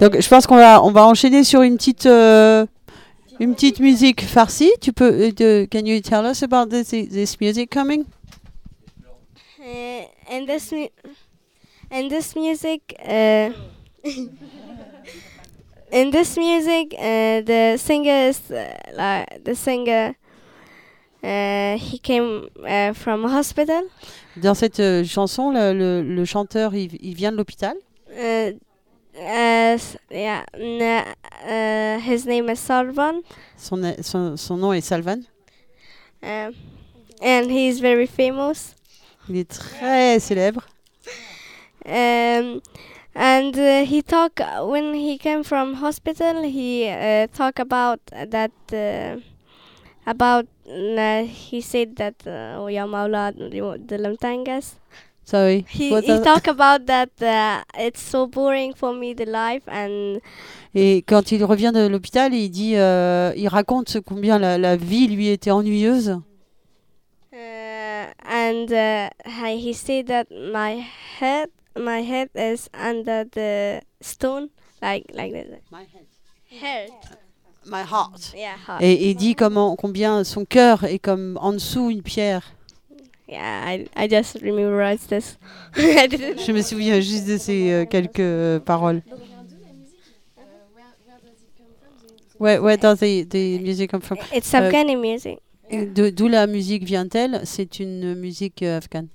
Donc je pense qu'on va on va enchaîner sur une petite euh, une petite musique farcie. Tu peux de, can you tell us about this this music coming? Uh, and this mu- and this music uh, in this music uh, the singer is uh, like the singer uh, he came uh, from a hospital Dans cette euh, chanson, le, le, le chanteur il, il vient de l'hôpital? uh, uh, yeah uh, his name is Sarvan Son, son, son nom est Salvan? um, and he's very famous Il est très célèbre. um, and uh, he talk when he came from hospital he uh, talk about that uh, about uh, he said that uh, ويا مولاد دلمتانجس Sorry. he, What he are- talk about that uh, it's so boring for me the life and Et quand il revient de l'hôpital, il dit, euh, il raconte ce combien la, la vie lui était ennuyeuse. uh, and uh, he he said that my head my head is under the stone like like this head My heart. yeah heart. Et il dit comment combien son cœur est comme en dessous une pierre. Yeah, I, I just memorized this. Je me souviens juste de ces euh, quelques euh, paroles. Ouais, ouais, dans the, the music come from. It's Euh, Afghani music. et D'où la musique vient-elle? C'est une musique euh, afghane.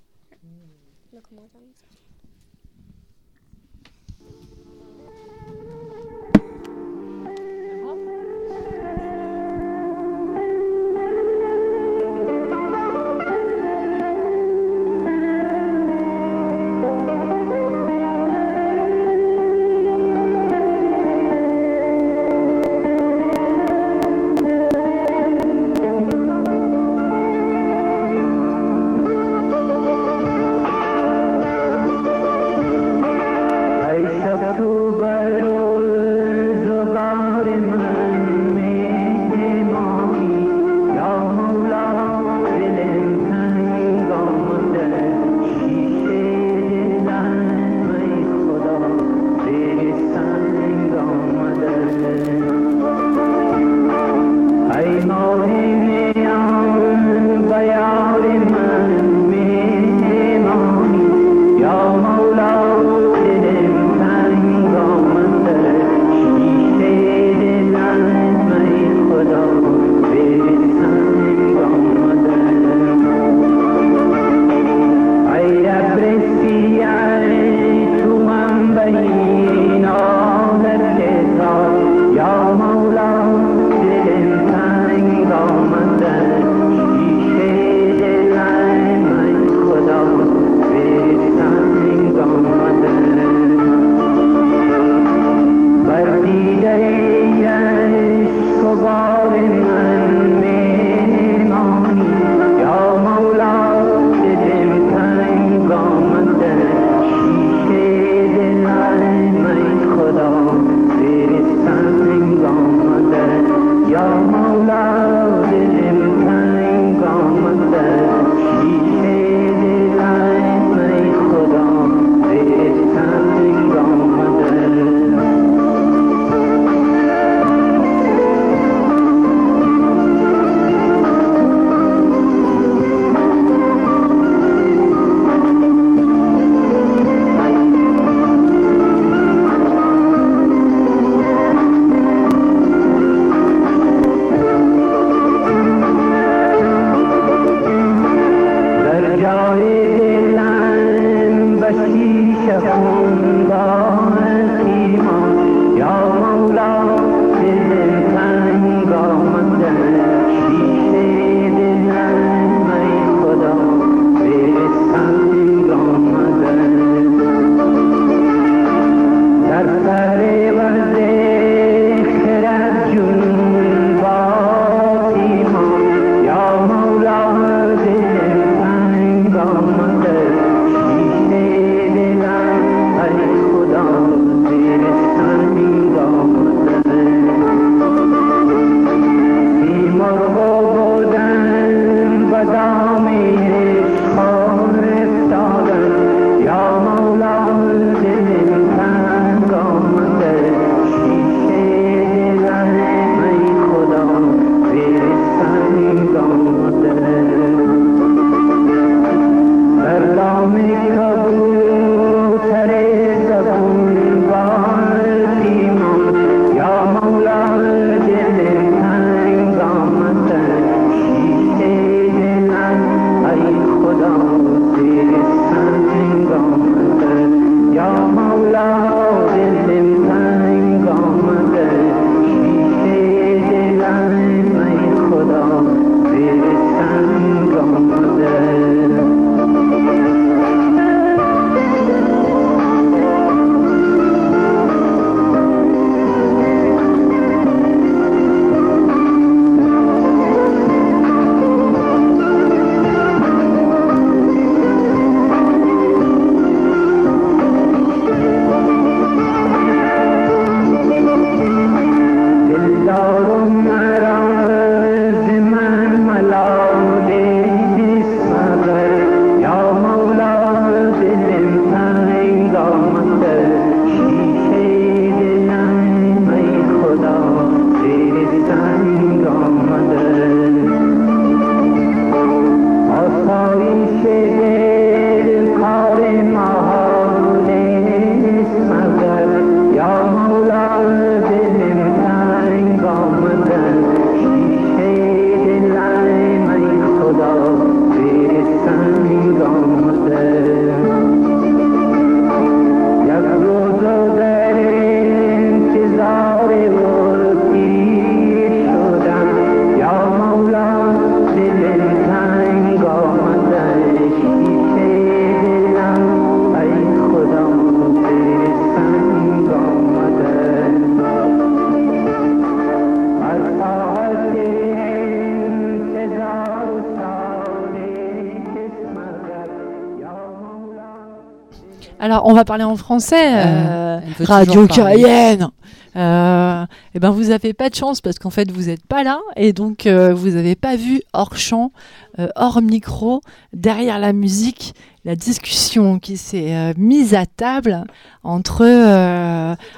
On va parler en français. Euh, euh, Radio. Cayenne. Euh, eh ben, vous avez pas de chance parce qu'en fait, vous n'êtes pas là et donc euh, vous n'avez pas vu hors champ, euh, hors micro, derrière la musique, la discussion qui s'est mise à table entre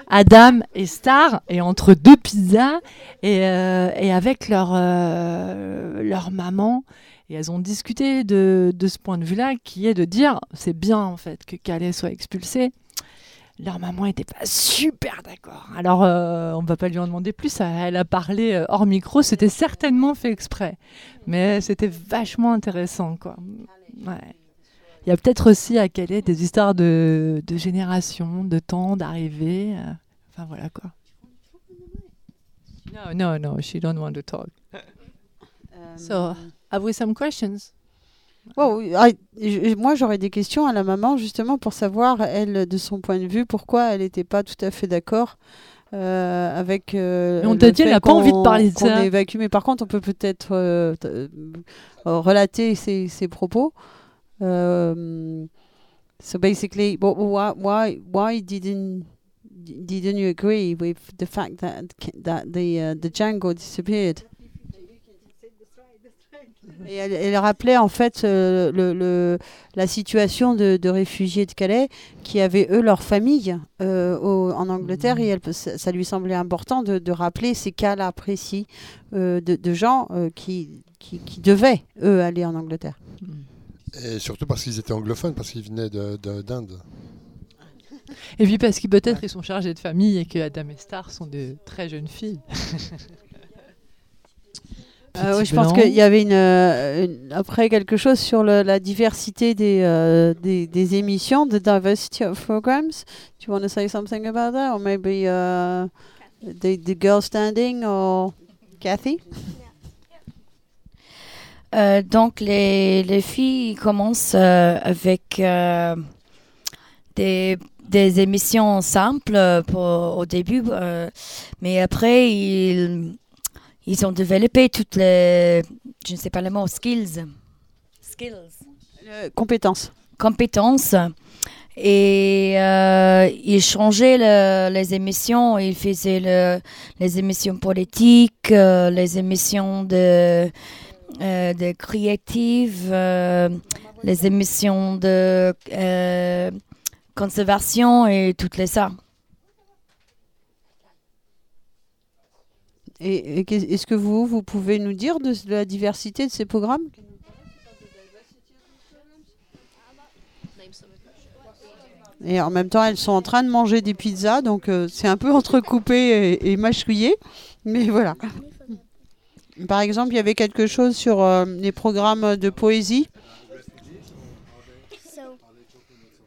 Adam et Star et entre deux pizzas et, et avec leur, leur maman. Et elles ont discuté de, de ce point de vue-là, qui est de dire c'est bien en fait que Calais soit expulsé. Leur maman n'était pas super d'accord. Alors, euh, on va pas lui en demander plus. Elle a parlé euh, hors micro. C'était certainement fait exprès. Mais c'était vachement intéressant, quoi. Il y a peut-être aussi à Calais des histoires de, de génération, de temps, d'arrivée. euh, Enfin, voilà, quoi. No, no, no. She don't want to talk. So, have we some questions? Moi, j'aurais des questions à la maman, justement, pour savoir, elle, de son point de vue, pourquoi elle n'était pas tout à fait d'accord euh, avec. euh, on t'a dit, elle n'a pas envie de parler de ça. évacue. Mais par contre, on peut peut-être euh, euh, relater ses, ses propos. Euh, so basically, wh- why, why, why didn't didn't you agree with the fact that that the uh, the Django disappeared? Et elle, elle rappelait en fait euh, le, le- la situation de, de réfugiés de Calais qui avaient eux leur famille euh, au- en Angleterre et elle, ça, lui semblait important de, de rappeler ces cas-là précis euh, de, de gens euh, qui, qui, qui devaient eux aller en Angleterre. Et surtout parce qu'ils étaient anglophones, parce qu'ils venaient de- de- d'Inde. Et puis parce que peut-être ils sont chargés de famille et que Adam et Star sont de très jeunes filles. Euh, oui, je pense qu'il y avait une, euh, une- après quelque chose sur le- la diversité des, euh, des, des émissions, the diversity of programs. Do you want to say something about that, or maybe uh, the the girl standing, or Kathy? Euh, donc, les, les filles commencent euh, avec euh, des, des émissions simples pour, au début, euh, mais après, ils, ils ont développé toutes les, je ne sais pas le mot, skills, skills, Euh, compétences. compétences. Et euh, ils changeaient le- les émissions, ils faisaient le- les émissions politiques, euh, les émissions de, euh, de créatives, euh, les émissions de euh, conservation et toutes les ça. Et, est-ce que vous, vous pouvez nous dire de, la diversité de ces programmes? Et en même temps, elles sont en train de manger des pizzas, donc euh, c'est un peu entrecoupé et, et mâchouillé. Mais voilà. Par exemple, il y avait quelque chose sur euh, les programmes de poésie? So,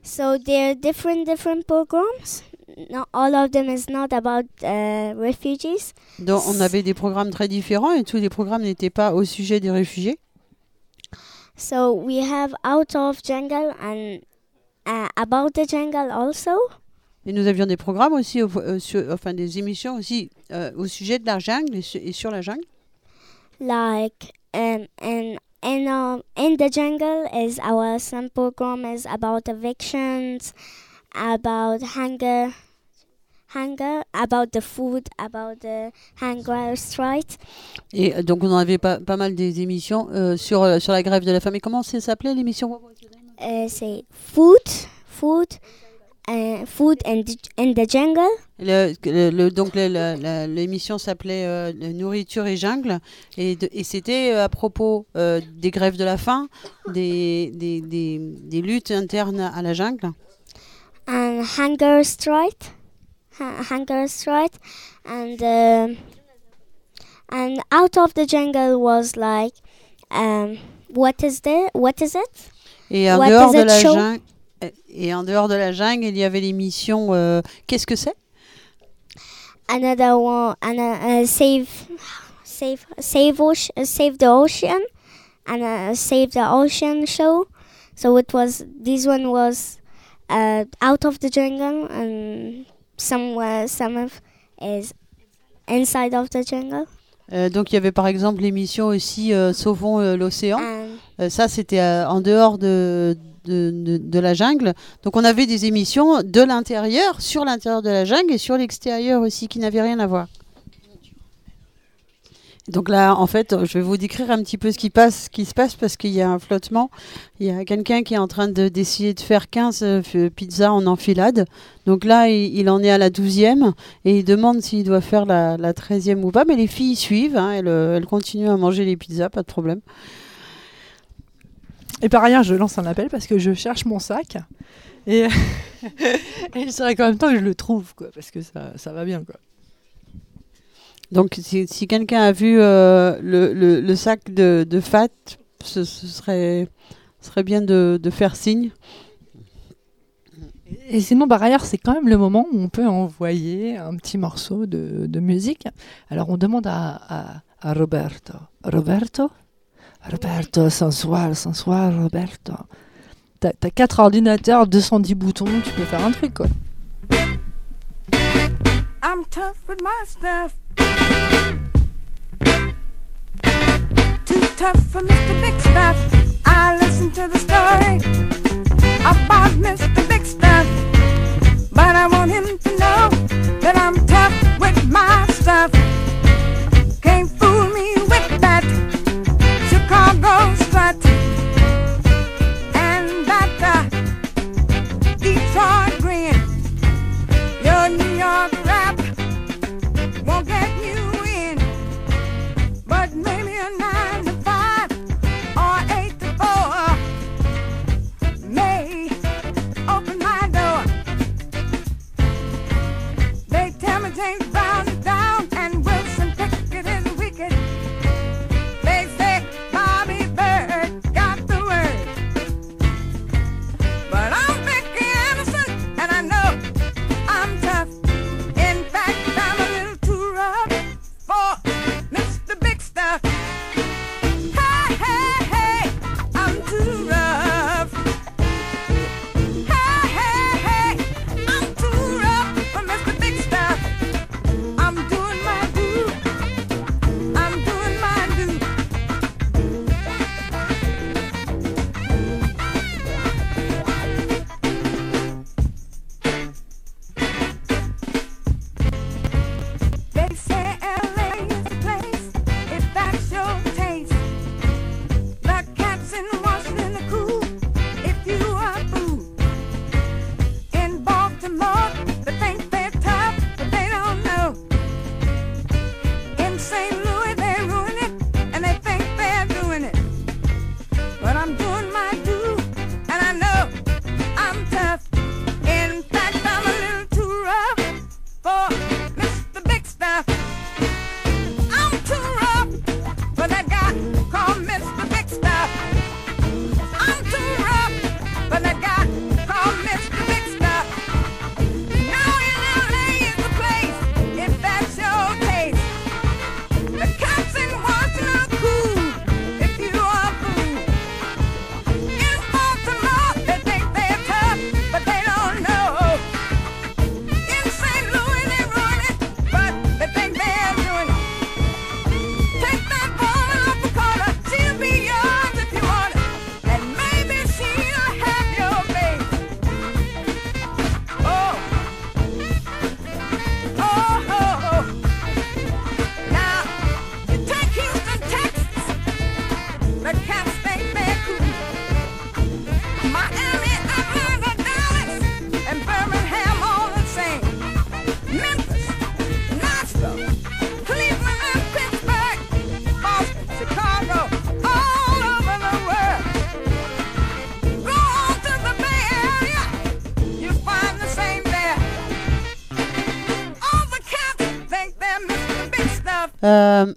so there are different different. Not all of them is not about uh, refugees. dont on avait des programmes très différents et tous les programmes n'étaient pas au sujet des réfugiés. So we have out of jungle and uh, about the jungle also. Et nous avions des programmes aussi, au- euh, sur- enfin des émissions aussi euh, au sujet de la jungle et, su- et sur la jungle. like um and in um in the jungle is our some program is about evictions about hunger hunger about the food about the hunger strike. Et euh, donc on en avait pas, pas mal des émissions euh, sur, euh, sur la grève de la faim. Et comment ça s'appelait l'émission? Say food food uh, food the, in the jungle. Le- le- le- Donc l'émission s'appelait euh, Nourriture et jungle. Et, c'était à propos euh, des grèves de la faim, des, des, des, des luttes internes à la jungle. and hunger strike hunger strike and um and out of the jungle was like um what is there what is it? Et en What dehors de it la jungle, et en dehors de la jungle, il y avait l'émission euh, Qu'est-ce que c'est? Another one and uh, save save save ocean, save the ocean and uh, save the ocean show. So it was this one was uh, out of the jungle and somewhere some of is inside of the jungle Euh, Donc il y avait par exemple l'émission aussi euh, Sauvons euh, l'océan. Euh, ça c'était en dehors de, de, de- de la jungle. Donc on avait des émissions de l'intérieur, sur l'intérieur de la jungle et sur l'extérieur aussi, qui n'avaient rien à voir. Donc là, en fait, je vais vous décrire un petit peu ce qui, se passe parce qu'il y a un flottement. Il y a quelqu'un qui est en train de- d'essayer de faire 15 euh, pizzas en enfilade. Donc là, il, en est à la 12e et il demande s'il doit faire la, la 13e ou pas. Mais les filles suivent, hein, elles, euh, elles continuent à manger les pizzas, pas de problème. Et par ailleurs, je lance un appel parce que je cherche mon sac. Et, et je dirais qu'en même temps que je le trouve, quoi, parce que ça, ça va bien. Quoi. Donc si, si quelqu'un a vu euh, le, le- le sac de, de Fat, ce, ce serait, bien de, de faire signe. Et sinon, par ailleurs, c'est quand même le moment où on peut envoyer un petit morceau de, de musique. Alors, on demande à, à- à Roberto. Roberto? Roberto, sensual, sensual, Roberto. T'as t'as quatre ordinateurs, 210 boutons, tu peux faire un truc, quoi. I'm tough with my stuff. Too tough for Mr. Big Stuff. I listen to the story Euh,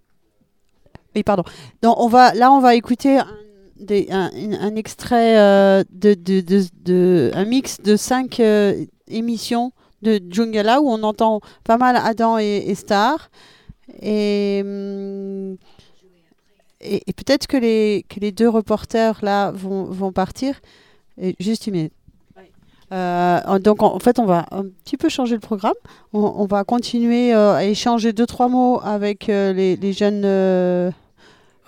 oui, pardon. Donc, on va, là, on va écouter un, extrait euh, de, de, de- un mix de cinq euh, émissions de Djungala où on entend pas mal Adam et, Star. Et, hum, et, et peut-être que les, que les deux reporters là vont, vont partir. Juste une minute. Euh, donc en, fait, on va un petit peu changer le programme. On, on va continuer euh, à échanger deux trois mots avec euh, les, les jeunes euh,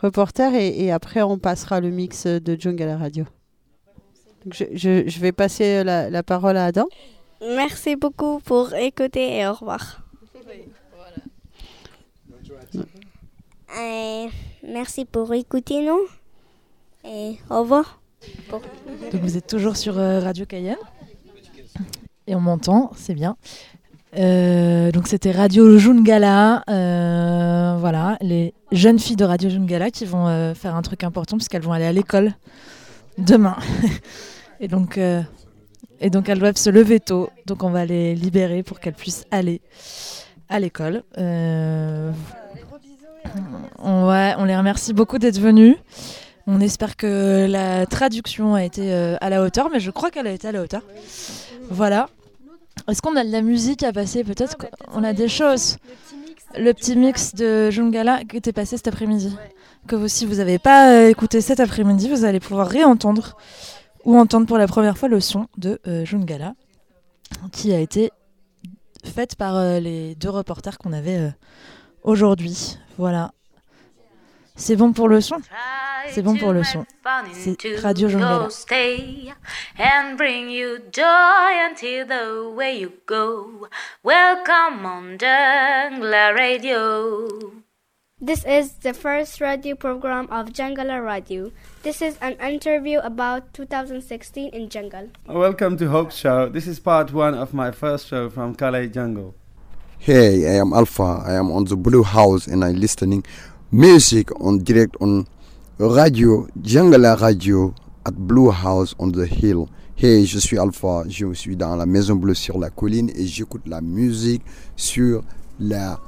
reporters et, et après on passera le mix de Jungle à la radio. Donc, je, je- je vais passer la, la parole à Adam. Merci beaucoup pour écouter et au revoir. Euh, merci pour écouter nous. Et au revoir. Donc vous êtes toujours sur euh, Radio Cayenne? Et on m'entend, c'est bien. Euh, donc c'était Radio Jungala. euh, voilà, les jeunes filles de Radio Jungala qui vont euh, faire un truc important puisqu'elles vont aller à l'école demain. et, donc, et donc elles doivent se lever tôt. Donc on va les libérer pour qu'elles puissent aller à l'école. On, ouais, on les remercie beaucoup d'être venus. On espère que la traduction a été euh, à la hauteur, mais je crois qu'elle a été à la hauteur. Voilà. Est-ce qu'on a de la musique à passer Peut-être qu'on a des choses? Le petit mix de Jungala qui était passé cet après-midi. Que vous, si vous n'avez pas euh, écouté cet après-midi, vous allez pouvoir réentendre ou entendre pour la première fois le son de euh, Jungala qui a été faite par euh, les deux reporters qu'on avait euh, aujourd'hui. Voilà. C'est bon pour le son C'est bon pour le son. C'est Radio Jungala. Stay and bring you joy until the way you go. Welcome on Jungla Radio. This is the first radio program of Jungala Radio. This is an interview about 2016 in Jungle. Oh, welcome to Hope Show. This is part one of my first show from Calais Jungle. Hey, I am Alpha. I am on the Blue House and I'm listening music on direct on radio Jangala Radio at Blue House on the Hill. Hey, je suis Alpha. Je suis dans la Maison Bleue sur la colline et j'écoute la musique sur la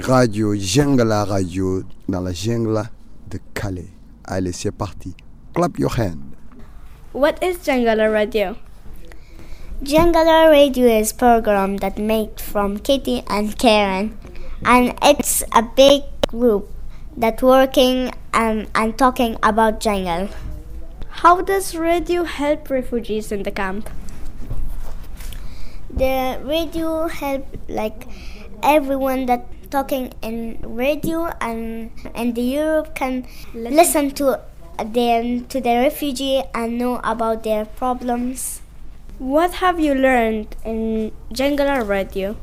radio Jangala Radio dans la jungle de Calais. Allez, c'est parti. Clap your hand. What is Jungala Radio? Jungler Radio is program that made from Kitty and Karen, and it's a big group that working and, and talking about jungle. How does radio help refugees in the camp? The radio help like everyone that talking in radio and and the Europe can listen, to them to the refugee and know about their problems. What have you learned in Jungala Radio?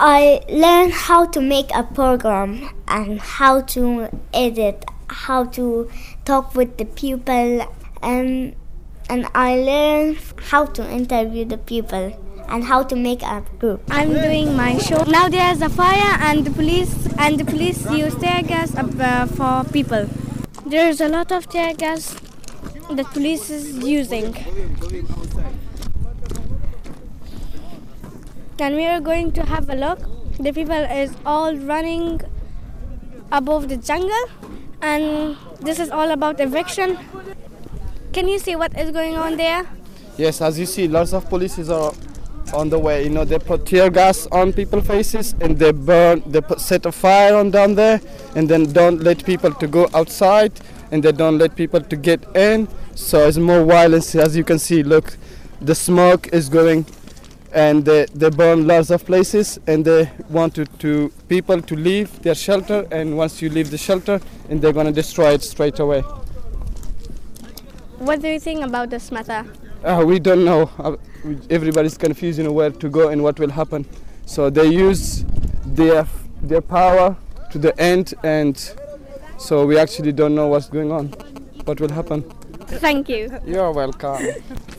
I learned how to make a program and how to edit, how to talk with the people, and and I learned how to interview the people and how to make a group. I'm doing my show. Now there's a fire and the police and the police use tear gas uh, for people. There's a lot of tear gas that police is using. And we are going to have a look. The people is all running above the jungle and this is all about eviction. Can you see what is going on there? Yes, as you see, lots of polices are on the way. You know, they put tear gas on people's faces and they burn, they put, set a fire on down there, and then don't let people to go outside, and they don't let people to get in. So it's more violence. As you can see, look, the smoke is going, and they, they burn lots of places, and they want to, to people to leave their shelter. And once you leave the shelter, and they're gonna destroy it straight away. What do you think about this matter? Uh, we don't know. Uh, we- everybody's confused, you know, where to go and what will happen. So they use their their power to the end, and so we actually don't know what's going on, what will happen. Thank you. You're welcome.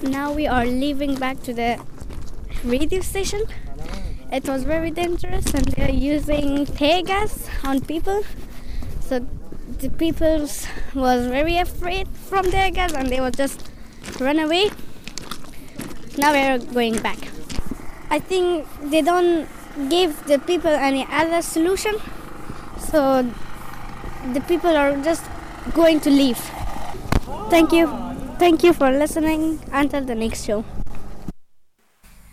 Now we are leaving back to the radio station. It was very dangerous and they are using tear gas on people. So the people was very afraid from tear gas and they were just run away. Now we are going back. I think they don't give the people any other solution. So the people are just going to leave. Thank you. Thank you for listening. Until the next show.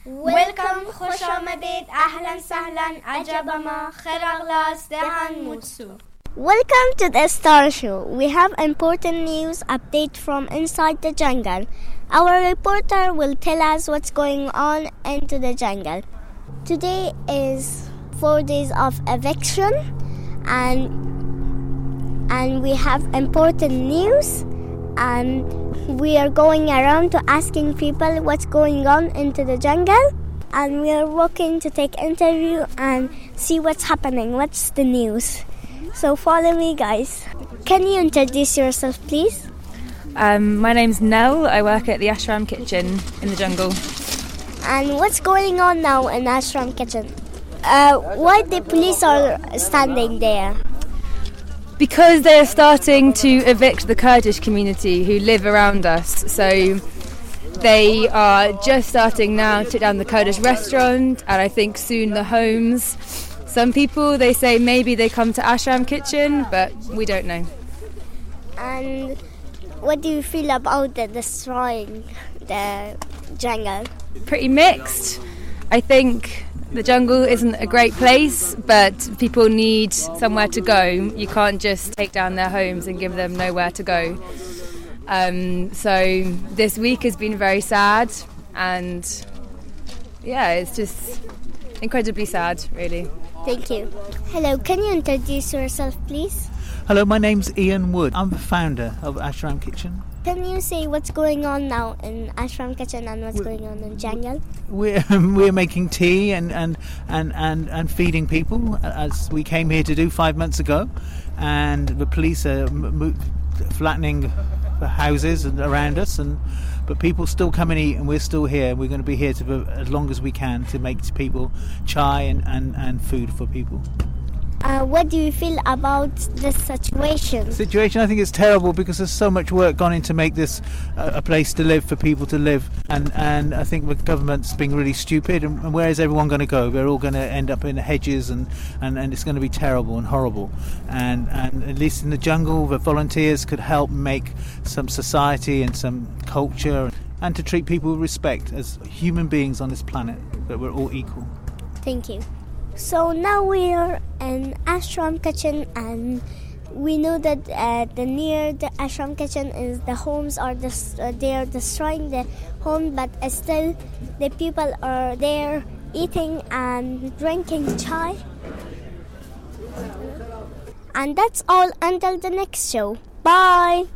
Welcome خوش آمدید اهلا سهلا عجب ما خیر اغلاس دهان موتسو Welcome to the Star Show. We have important news update from inside the jungle. Our reporter will tell us what's going on into the jungle. Today is four days of eviction and and we have important news and we are going around to asking people what's going on into the jungle. And we are walking to take interview and see what's happening, what's the news. So follow me, guys. Can you introduce yourself, please? Um, my name's Nell. I work at the Ashram Kitchen in the jungle. And what's going on now in Ashram Kitchen? Uh, why the police are standing there? Because they're starting to evict the Kurdish community who live around us. So they are just starting now to down the Kurdish restaurant and I think soon the homes. Some people they say maybe they come to Ashram Kitchen, but we don't know. And what do you feel about the destroying the jungle? Pretty mixed. I think the jungle isn't a great place, but people need somewhere to go. You can't just take down their homes and give them nowhere to go. Um, so this week has been very sad, and yeah, it's just incredibly sad, really. Thank you. Hello, can you introduce yourself, please? Hello, my name's Ian Wood. I'm the founder of Ashram Kitchen. Can you say what's going on now in Ashram Kitchen and what's going on in jungle? We're we're making tea and and, and, and and feeding people as we came here to do five months ago, and the police are m- flattening the houses and around us, and but people still come and eat, and we're still here. We're going to be here to as long as we can to make people chai and, and, and food for people. Uh, what do you feel about this situation? situation i think it's terrible because there's so much work gone into make this uh, a place to live for people to live and and i think the government's being really stupid and, and where is everyone going to go they're all going to end up in the hedges and, and and it's going to be terrible and horrible and and at least in the jungle the volunteers could help make some society and some culture and to treat people with respect as human beings on this planet that we're all equal Thank you. So now we are in Ashram Kitchen and we know that uh, the near the ashram kitchen is the homes are des- uh, they are destroying the home but uh, still the people are there eating and drinking chai. And that's all until the next show. Bye.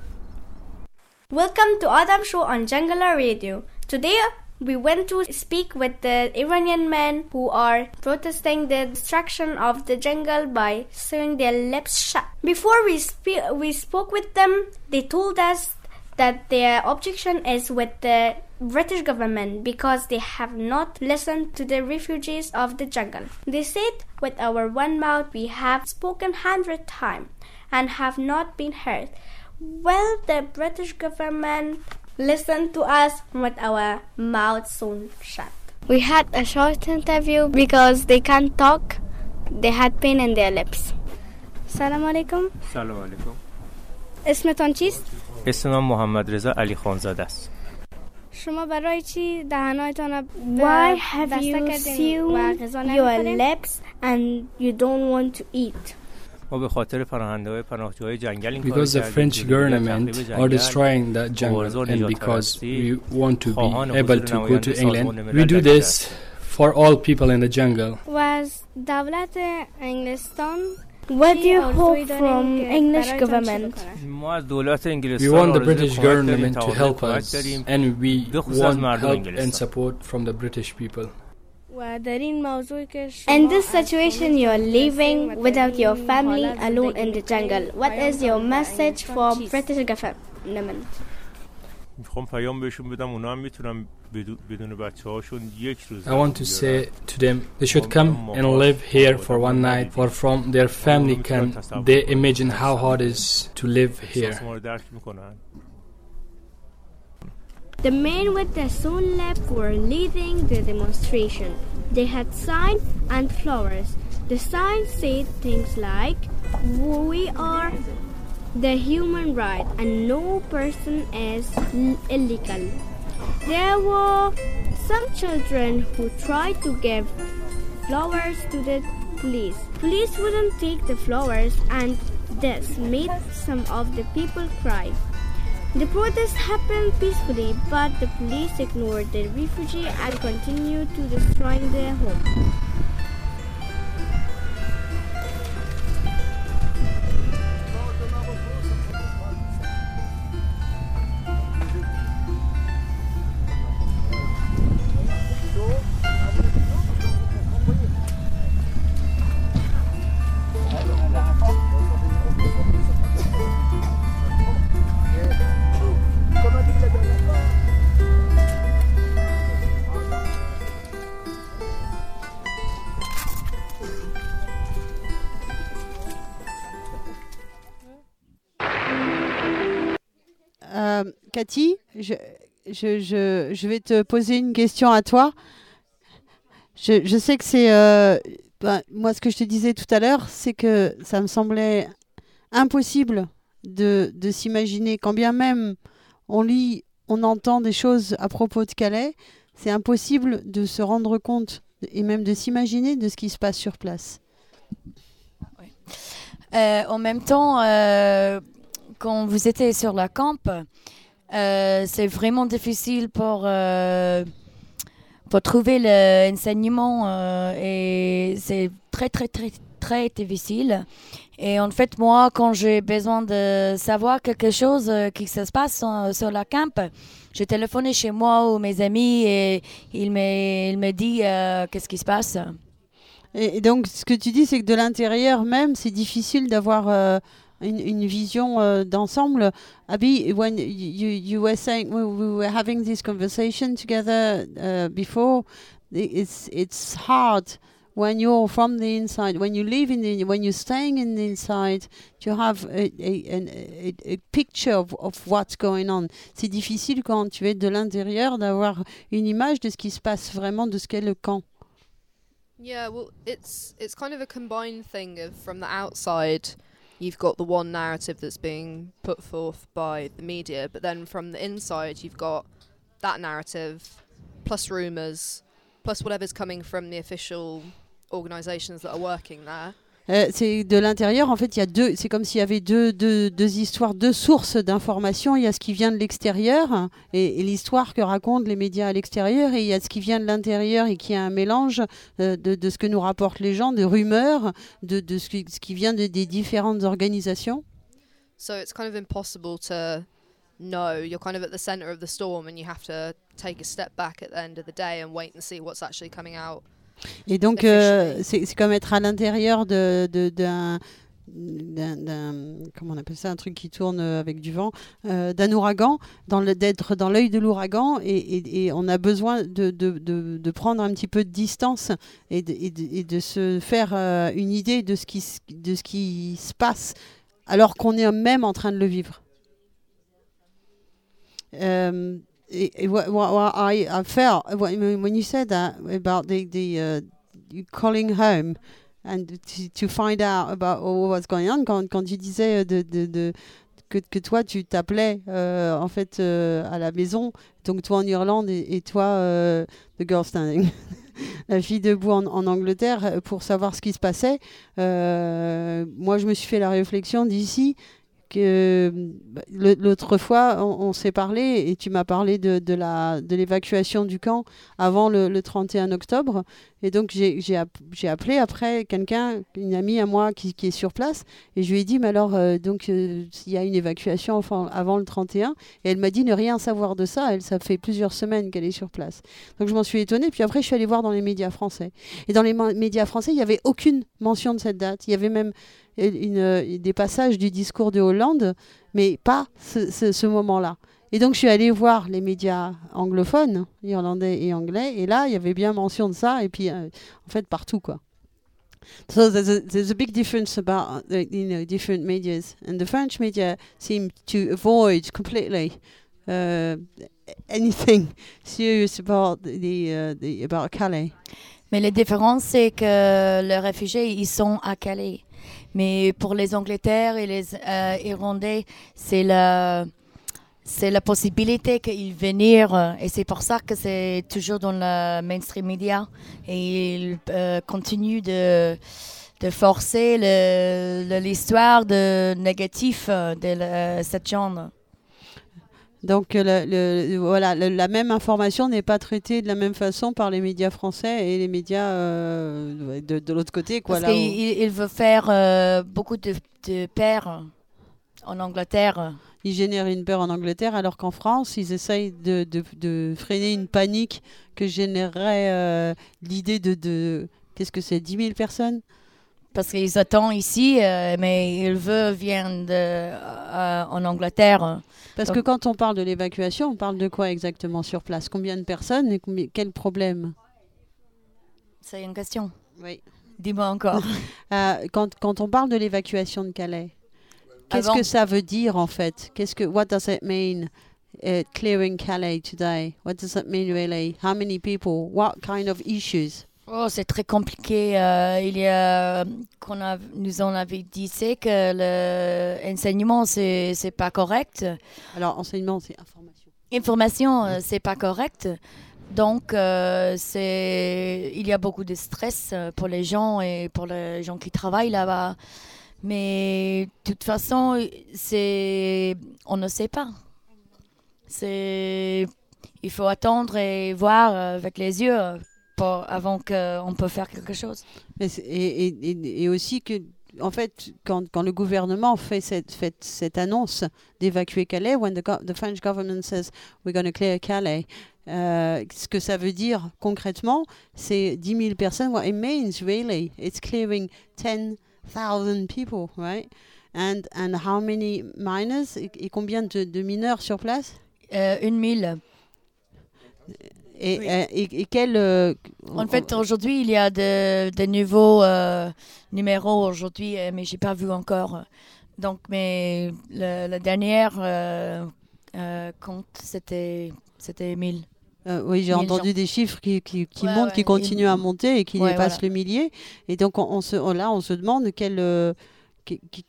Welcome to Adam Show on Jangala Radio. Today we went to speak with the Iranian men who are protesting the destruction of the jungle by sewing their lips shut. Before we we spoke with them, they told us that their objection is with the British government because they have not listened to the refugees of the jungle. They said, with our one mouth we have spoken hundred times and have not been heard. Well, the British government listened to us with our mouths sewn shut. We had a short interview because they can't talk. They had pain in their lips. سلام علیکم سلام علیکم اسمتان چیست؟ اسم من محمد رضا علی خانزاده است شما برای چی دهانهایتان را Why have بسته you کردین و غذا sewn your نمی‌خورین؟ lips and you don't want to eat? because the French government are destroying the jungle and because we want to be able to go to England, we do this for all people in the jungle. What do you hope from English government? We want the British government to help us and we want help and support from the British people. In this situation, you are living without your family alone in the jungle. What is your message for British government? I want to say to them they should come and live here for one night For from their family can they imagine how hard it is to live here the men with the sewn lip were leading the demonstration. They had signs and flowers. The signs said things like, We are the human right and no person is illegal. There were some children who tried to give flowers to the police. Police wouldn't take the flowers and this made some of the people cry. The protest happened peacefully, but the police ignored the refugee and continued to destroy their home. Je, vais te poser une question à toi. Je, sais que c'est. euh, ben, moi, ce que je te disais tout à l'heure, c'est que ça me semblait impossible de, s'imaginer, quand bien même on lit, on entend des choses à propos de Calais, c'est impossible de se rendre compte et même de s'imaginer de ce qui se passe sur place. Euh, en même temps, euh, quand vous étiez sur la camp, euh, c'est vraiment difficile pour, euh, pour trouver l'enseignement euh, et c'est très, très, très, très difficile. Et en fait, moi, quand j'ai besoin de savoir quelque chose qui se passe sur la camp, je téléphone chez moi ou mes amis et il me, il me dit euh, qu'est-ce qui se passe. Et donc, ce que tu dis, c'est que de l'intérieur même, c'est difficile d'avoir une vision euh, d'ensemble. Abby, when you, you were saying, we, we were having this conversation together uh, before, it's, it's hard when you're from the inside, when you live in the, when you're staying in the inside, to have a, a, a, a picture of, of what's going on. C'est difficile quand tu es de l'intérieur d'avoir une image de ce qui se passe vraiment, de ce qu'est le camp. Yeah, well, it's it's kind of a combined thing of from the outside, you've got the one narrative that's being put forth by the media, but then from the inside, you've got that narrative, plus rumours, plus whatever's coming from the official organisations that are working there. Euh, c'est de l'intérieur, en fait, il y a deux. C'est comme s'il y avait deux, deux, deux histoires, deux sources d'informations. Il y a ce qui vient de l'extérieur et, et l'histoire que racontent les médias à l'extérieur, et il y a ce qui vient de l'intérieur et qui est un mélange euh, de, de ce que nous rapportent les gens, de rumeurs, de, de ce, qui, ce qui vient de- des différentes organisations. So it's kind of impossible to know. You're kind of at the centre of the storm, and you have to take a step back at the end of the day and wait and see what's actually coming out. Et donc, euh, c'est comme être à l'intérieur de- de- d'un. d'un- d'un- comment on appelle ça un truc qui tourne avec du vent euh, d'un ouragan d'être dans l'œil de l'ouragan et, et- et on a besoin de, de- de- de prendre un petit peu de distance et de, et de- de se faire euh, une idée de ce qui de ce qui se passe alors qu'on est même en train de le vivre it, it- what, what, I, I felt when, you said that about the, the uh, calling home and to, to find out about what was going on, quand, quand tu disais de, de, de- que, que toi tu t'appelais euh, en fait euh, à la maison, donc toi en Irlande et, et toi euh, the girl standing. La fille debout en, en Angleterre euh, pour savoir ce qui se passait. Euh, moi, je me suis fait la réflexion d'ici que bah, l'autre fois, on, s'est parlé et tu m'as parlé de l'évacuation du camp avant le, le 31 octobre. Et donc, j'ai j'ai app- j'ai appelé après quelqu'un, une amie à moi qui, est sur place, et je lui ai dit, mais alors, euh, donc, euh, s'il y a une évacuation avant le 31, et elle m'a dit ne rien savoir de ça. Elle, ça fait plusieurs semaines qu'elle est sur place. Donc, je m'en suis étonnée. Puis après, je suis allée voir dans les médias français. Et dans les médias français, il n'y avait aucune mention de cette date. Il y avait même euh, des passages du discours de Hollande, mais pas ce moment-là. Et donc, je suis allée voir les médias anglophones, irlandais et anglais, et là, il y avait bien mention de ça, et puis, euh, en fait, partout, quoi. So there's a, there's a big difference about uh, you know different medias, and the French media seem to avoid completely uh, anything serious about the, uh, the about Calais. Mais la différence, c'est que les réfugiés, ils sont à Calais. Mais pour les Angleterres et les euh, Irlandais, c'est la, c'est la possibilité qu'ils venir euh, et c'est pour ça que c'est toujours dans le mainstream media et ils euh, continuent de, de forcer l'histoire de négatif euh, de la- cette genre. Donc le- le- voilà, le- la même information n'est pas traitée de la même façon par les médias français et les médias euh, de, de l'autre côté. Quoi, Parce où- il- veut faire euh, beaucoup de, de pères en Angleterre. Ils génèrent une peur en Angleterre alors qu'en France, ils essayent de, de- de freiner une panique que générerait euh, l'idée de, de qu'est-ce que c'est, 10 000 personnes? Parce qu'ils attendent ici, euh, mais ils veulent venir de, euh, en Angleterre. Parce Donc- que quand on parle de l'évacuation, on parle de quoi exactement sur place? Combien de personnes et combien, quel problème? C'est une question. Oui. Dis-moi encore. Euh, quand, quand on parle de l'évacuation de Calais, qu'est-ce que ça veut dire en fait? Qu'est-ce que what does it mean uh, clearing Calais today? What does that mean, really? How many people? What kind of issues? Oh, c'est très compliqué. Euh, il y a, qu'on a, nous en avait dit, c'est que l'enseignement, c'est, c'est pas correct. Alors, enseignement, c'est information. Information, euh, c'est pas correct. Donc, euh, c'est, il y a beaucoup de stress pour les gens et pour les gens qui travaillent là-bas. Mais de toute façon, c'est, on ne sait pas. C'est, il faut attendre et voir avec les yeux pour, avant qu'on peut faire quelque chose. Et, aussi que, en fait, quand, quand le gouvernement fait cette, cette annonce d'évacuer Calais, when the, the French government says we're going to clear Calais, euh, ce que ça veut dire concrètement, c'est 10 000 personnes. What it means really, it's clearing 10,000 people, right? And, and how many minors et, combien de, de mineurs sur place? Euh, une mille. Et, euh, et, et quel. euh, En fait, aujourd'hui, il y a de, de nouveaux euh, numéros aujourd'hui, mais j'ai pas vu encore. Donc, mais le, la dernière compte, c'était c'était 1000. Euh, oui, j'ai 1000 entendu gens. des chiffres qui, qui, qui Ouais, montent, ouais, qui continuent à monter et qui Ouais, dépassent voilà. le millier. Et donc, on, on se, on- là, on se demande quelle, euh,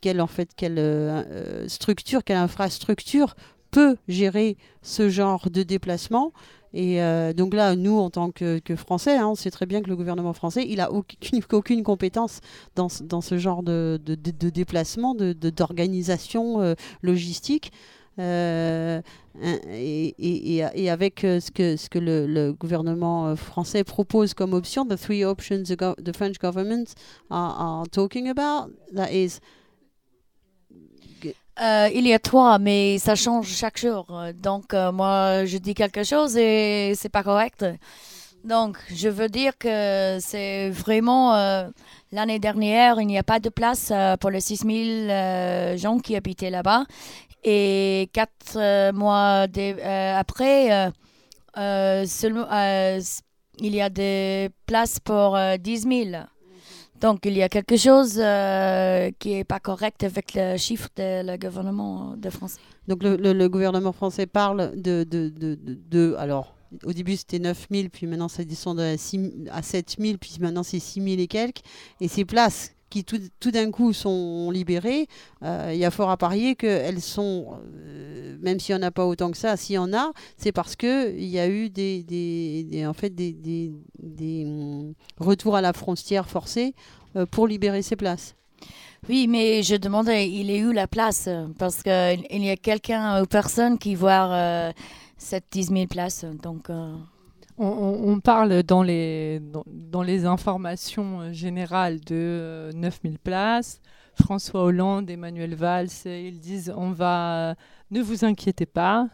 quelle, en fait, quelle euh, structure, quelle infrastructure peut gérer ce genre de déplacement. Et euh, donc là, nous, en tant que, que Français, hein, on sait très bien que le gouvernement français, il n'a aucune, aucune compétence dans, ce- dans ce genre de, de, de- déplacement, de- d'organisation euh, logistique. Euh, et, et- et- avec euh, ce que, ce que le, le gouvernement euh, français propose comme option, the three options the, gov- the French government are, are talking about, that is Euh, il y a trois, mais ça change chaque jour. Donc, euh, moi, je dis quelque chose et c'est pas correct. Donc, je veux dire que c'est vraiment euh, l'année dernière, il n'y a pas de place euh, pour les 6000 euh, gens qui habitaient là-bas. Et quatre euh, mois dé- euh, après, euh, il y a des places pour euh, 10 000. Donc, il y a quelque chose euh, qui n'est pas correct avec le chiffre de le gouvernement de France. Donc le, le- le gouvernement français parle de... de, de, de- de- alors, au début c'était 9000, puis maintenant ça descend à, 6 à 7000, puis maintenant c'est 6000 et quelques. Et ces places qui tout, tout d'un coup sont libérées, euh, il y a fort à parier qu'elles sont, euh, même s'il n'y en a pas autant que ça, s'il y en a, c'est parce qu'il y a eu des, des, en fait, des, des, hum, retours à la frontière forcés euh, pour libérer ces places. Oui, mais je demandais, il est où la place? Parce qu'il il y a quelqu'un ou personne qui voit cette 10 000 places. Donc, On, parle dans les, informations euh, générales de euh, 9000 places. François Hollande, Emmanuel Valls, euh, ils disent on va, ne vous inquiétez pas,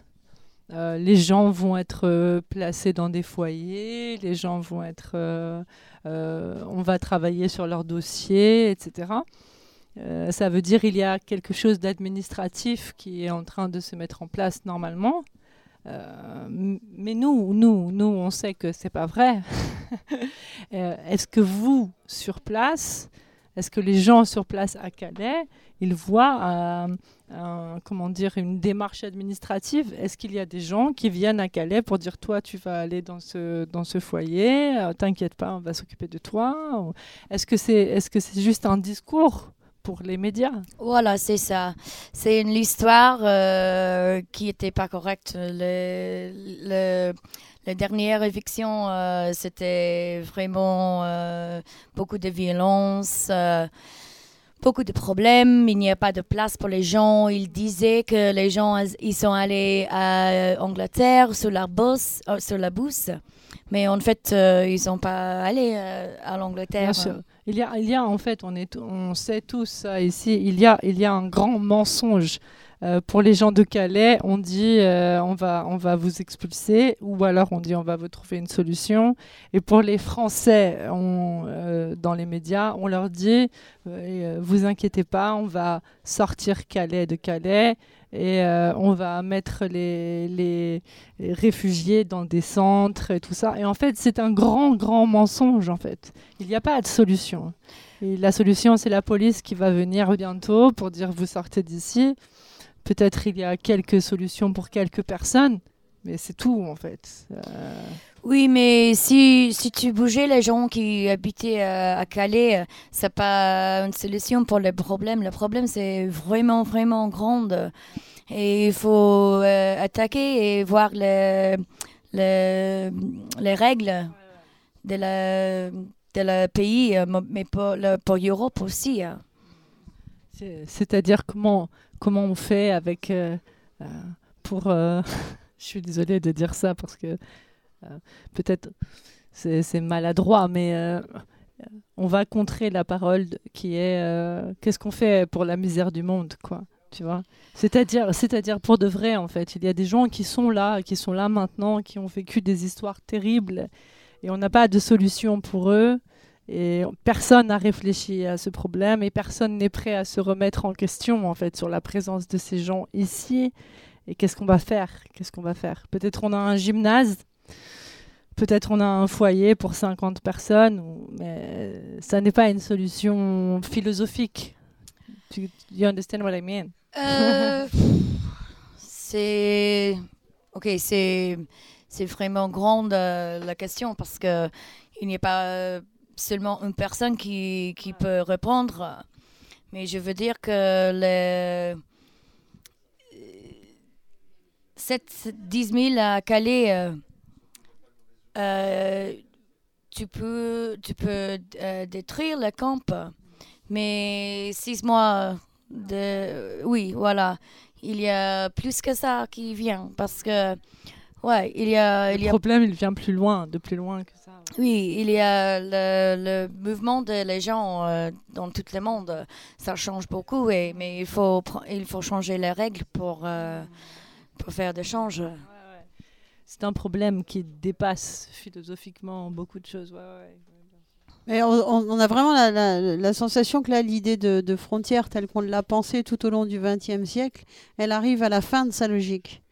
euh, les gens vont être euh, placés dans des foyers, les gens vont être, euh, euh, on va travailler sur leur dossier, etc. Euh, ça veut dire il y a quelque chose d'administratif qui est en train de se mettre en place normalement. Euh, mais nous, nous, nous, on sait que c'est pas vrai. Euh, est-ce que vous, sur place, est-ce que les gens sur place à Calais, ils voient euh, comment dire une démarche administrative? Est-ce qu'il y a des gens qui viennent à Calais pour dire toi, tu vas aller dans ce dans ce foyer, t'inquiète pas, on va s'occuper de toi? Est-ce que c'est est-ce que c'est juste un discours? Pour les médias voilà, c'est ça. C'est une histoire euh, qui n'était pas correcte. Le, le- la dernière éviction, euh, c'était vraiment euh, beaucoup de violence. beaucoup de problèmes, il n'y a pas de place pour les gens. Ils disaient que les gens, ils sont allés à Angleterre sur la bosse, sur la bourse, mais en fait, euh, ils sont pas allés à l'Angleterre. Il y a, il y a en fait, on, est, on sait tous ça ici, il y a, il y a un grand mensonge. Euh, pour les gens de Calais, on dit euh, on, va, on va vous expulser ou alors on dit on va vous trouver une solution. Et pour les Français euh, dans les médias, on leur dit vous inquiétez pas, on va sortir Calais de Calais et euh, on va mettre les, réfugiés dans des centres et tout ça. Et en fait, c'est un grand, grand mensonge en fait. Il n'y a pas de solution. La solution, c'est la police qui va venir bientôt pour dire vous sortez d'ici peut-être il y a quelques solutions pour quelques personnes, mais c'est tout en fait. Euh, Oui, mais si, si tu bougeais les gens qui habitaient euh, à Calais, euh, c'est pas une solution pour le problème. Le problème, c'est vraiment, vraiment grand. Et il faut euh, attaquer et voir les, les, les règles de la, de la pays, mais pour, pour l'Europe aussi. hein. C'est- C'est-à-dire comment, comment on fait avec pour je suis désolée de dire ça parce que peut-être c'est maladroit mais euh, on va contrer la parole qui est euh, qu'est-ce qu'on fait pour la misère du monde quoi tu vois c'est-à-dire c'est-à-dire pour de vrai en fait il y a des gens qui sont là qui sont là maintenant qui ont vécu des histoires terribles et on n'a pas de solution pour eux et personne n'a réfléchi à ce problème et personne n'est prêt à se remettre en question en fait sur la présence de ces gens ici. Et qu'est-ce qu'on va faire Qu'est-ce qu'on va faire Peut-être on a un gymnase, peut-être on a un foyer pour 50 personnes, mais ça n'est pas une solution philosophique. Tu you understand what I mean? Euh, c'est ok, c'est c'est vraiment grande euh, la question parce que il n'y a pas euh, seulement une personne qui, qui peut répondre, mais je veux dire que les 7, 10 000 à Calais, euh, tu peux, tu peux euh, détruire le camp, mais six mois de... Oui, voilà. Il y a plus que ça qui vient parce que, ouais, il y a... Il y Le a problème, il vient plus loin, de plus loin que ça. oui, il y a le, le mouvement de les gens euh, dans tout le monde. Ça change beaucoup, et, mais il faut, il faut changer les règles pour, euh, pour faire des changes. C'est un problème qui dépasse philosophiquement beaucoup de choses. Mais on, a vraiment la, sensation que là, l'idée de, frontière telle qu'on l'a pensée tout au long du XXe siècle, elle arrive à la fin de sa logique.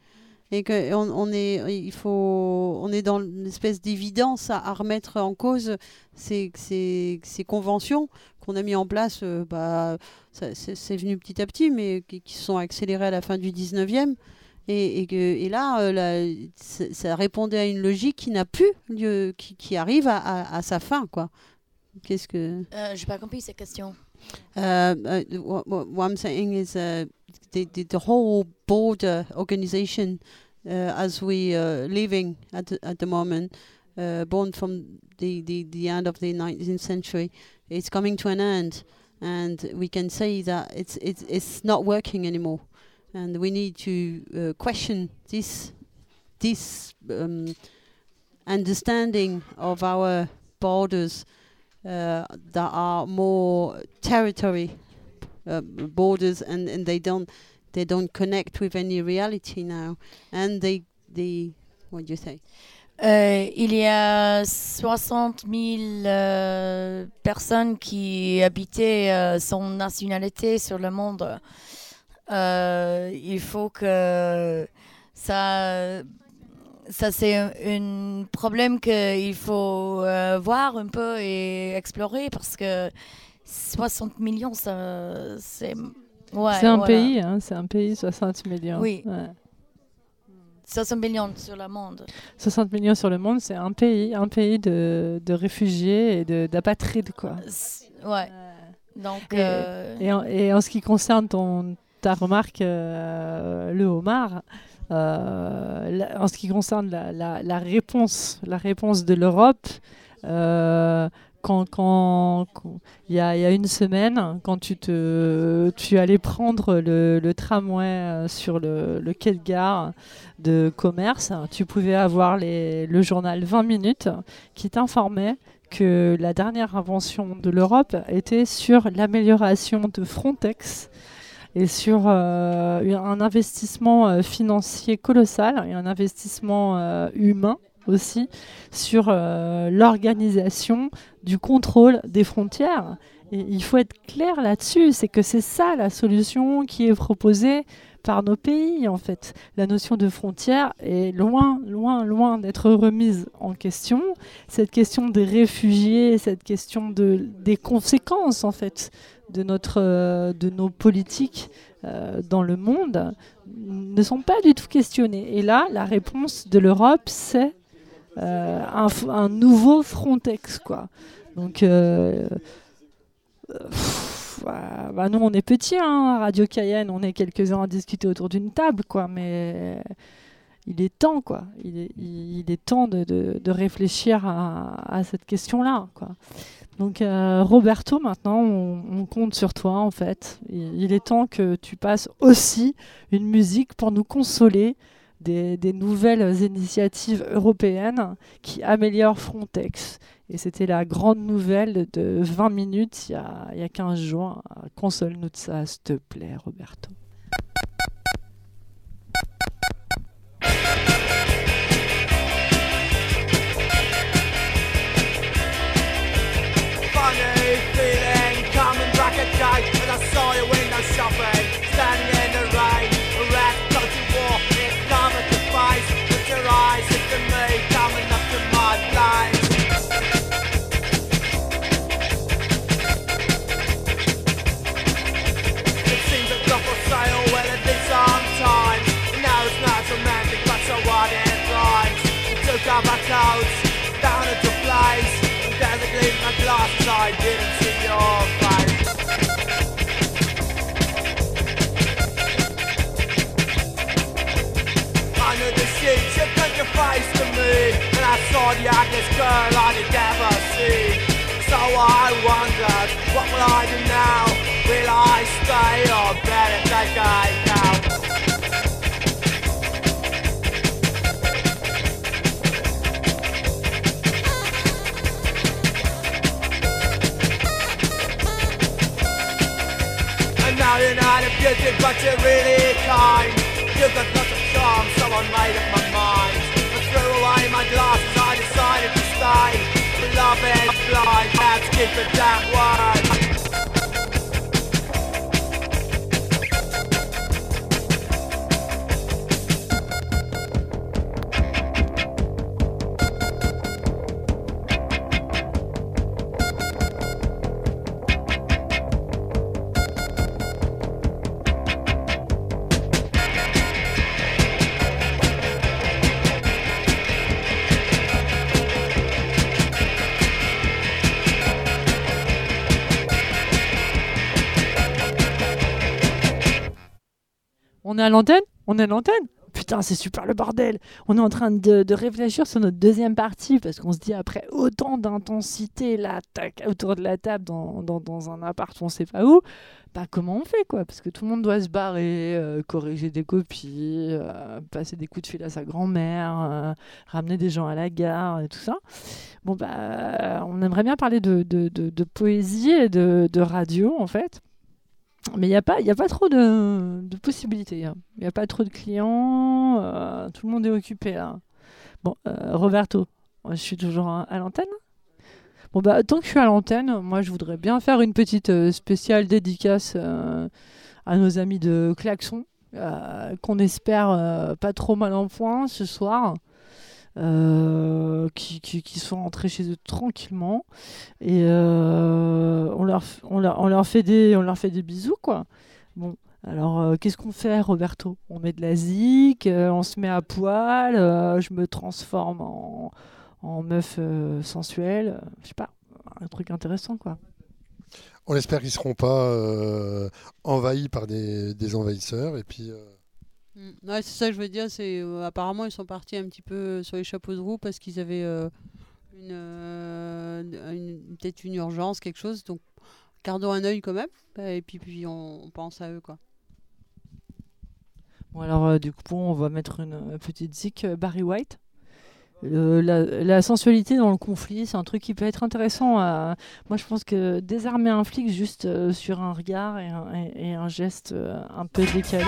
Et que on, est, il faut, on est dans une espèce d'évidence à, remettre en cause ces, ces, conventions qu'on a mis en place. euh, bah, c'est venu petit à petit, mais qui, sont accélérées à la fin du 19e. Et, et, que, et là, euh, la- ça ça répondait à une logique qui n'a plus lieu, qui, qui arrive à, à- à sa fin, quoi. Qu'est-ce que Euh, J'ai pas compris cette question. uh, uh, what, I'm saying is uh, the, the the whole border organization uh, as we uh, living at the, at the moment, uh, born from the, the, the end of the 19th century, it's coming to an end, and we can say that it's it's it's not working anymore, and we need to uh, question this this um, understanding of our borders uh, that are more territory uh, borders and, and they don't they don't connect with any reality now and they they what do you say Euh, il y a 60 000 euh, personnes qui habitaient euh, sans nationalité sur le monde. Euh, il faut que ça, ça c'est un un problème qu'il faut euh, voir un peu et explorer parce que 60 millions, ça, c'est ouais, c'est un voilà. pays, hein, c'est un pays, 60 millions. Oui. Ouais. 60 millions sur le monde. 60 millions sur le monde, c'est un pays, un pays de, de réfugiés et de- d'apatrides, quoi. Ouais. Donc, Et, euh, et en, et en ce qui concerne ton, remarque, euh, le homard, euh, en ce qui concerne la, la- réponse, la réponse de l'Europe, euh, quand, quand, il y, a, une semaine, quand tu, te, tu allais prendre le, tramway sur le, le quai de gare de commerce, tu pouvais avoir les, le journal 20 minutes qui t'informait que la dernière invention de l'Europe était sur l'amélioration de Frontex et sur euh, un investissement euh, financier colossal et un investissement euh, humain aussi sur l'organisation du contrôle des frontières. Il faut être clair là-dessus, c'est que c'est ça la solution qui est proposée par nos pays, en fait. La notion de frontière est loin, loin, loin d'être remise en question. Cette question des réfugiés, cette question de, des conséquences, en fait, de, notre, euh, de nos politiques euh, dans le monde ne sont pas du tout questionnées. Et là, la réponse de l'Europe, c'est euh, un, nouveau Frontex, quoi. Donc, ouais, bah nous, on est petits, hein, Radio Cayenne, on est quelques-uns à discuter autour d'une table, quoi, mais il est temps, quoi. Il est, il est temps de, de- de réfléchir à, à cette question-là, quoi. Donc, euh, Roberto, maintenant, on, compte sur toi, en fait. Il, est temps que tu passes aussi une musique pour nous consoler des, des nouvelles initiatives européennes qui améliorent Frontex. Et c'était la grande nouvelle de 20 minutes il y a, il y a 15 jours. Console-nous de ça, s'il te plaît, Roberto. L'antenne On est l'antenne Putain, c'est super le bordel. On est en train de, réfléchir sur notre deuxième partie parce qu'on se dit après autant d'intensité là, tac, autour de la table dans, un appart, on sait pas où. Bah comment on fait quoi? Parce que tout le monde doit se barrer, euh, corriger des copies, euh, passer des coups de fil à sa grand-mère, euh, ramener des gens à la gare et tout ça. Bon bah, on aimerait bien parler de, poésie et de radio en fait. Mais il n'y a, pas- a pas trop de, possibilités. hein. Il n'y a pas trop de clients. euh, tout le monde est occupé là. Bon, euh, Roberto, je suis toujours à, l'antenne. Bon, bah, tant que je suis à l'antenne, moi, je voudrais bien faire une petite euh, spéciale dédicace euh, à nos amis de Klaxon, qu'on espère pas trop mal en point ce soir. Euh, qui, qui, qui sont rentrés chez eux tranquillement et euh, on, leur, on, leur, on leur fait des on leur fait des bisous quoi bon alors euh, qu'est-ce qu'on fait Roberto? On met de la zik on se met à poil je me transforme en, en meuf sensuelle je sais pas un truc intéressant quoi On espère qu'ils ne seront pas envahis par des, des envahisseurs. Et puis. Ouais, c'est ça que je veux dire. C'est euh, apparemment ils sont partis un petit peu sur les chapeaux de roue parce qu'ils avaient euh, une, euh, peut-être une urgence, quelque chose. Donc gardons un œil quand même. Et puis puis on, pense à eux quoi. Bon, alors, euh, du coup, on va mettre une euh, petite zik euh, Barry White. Euh, la, sensualité dans le conflit, c'est un truc qui peut être intéressant. à- Moi, je pense que désarmer un flic juste euh, sur un regard et un, et- et un geste euh, un peu décalé,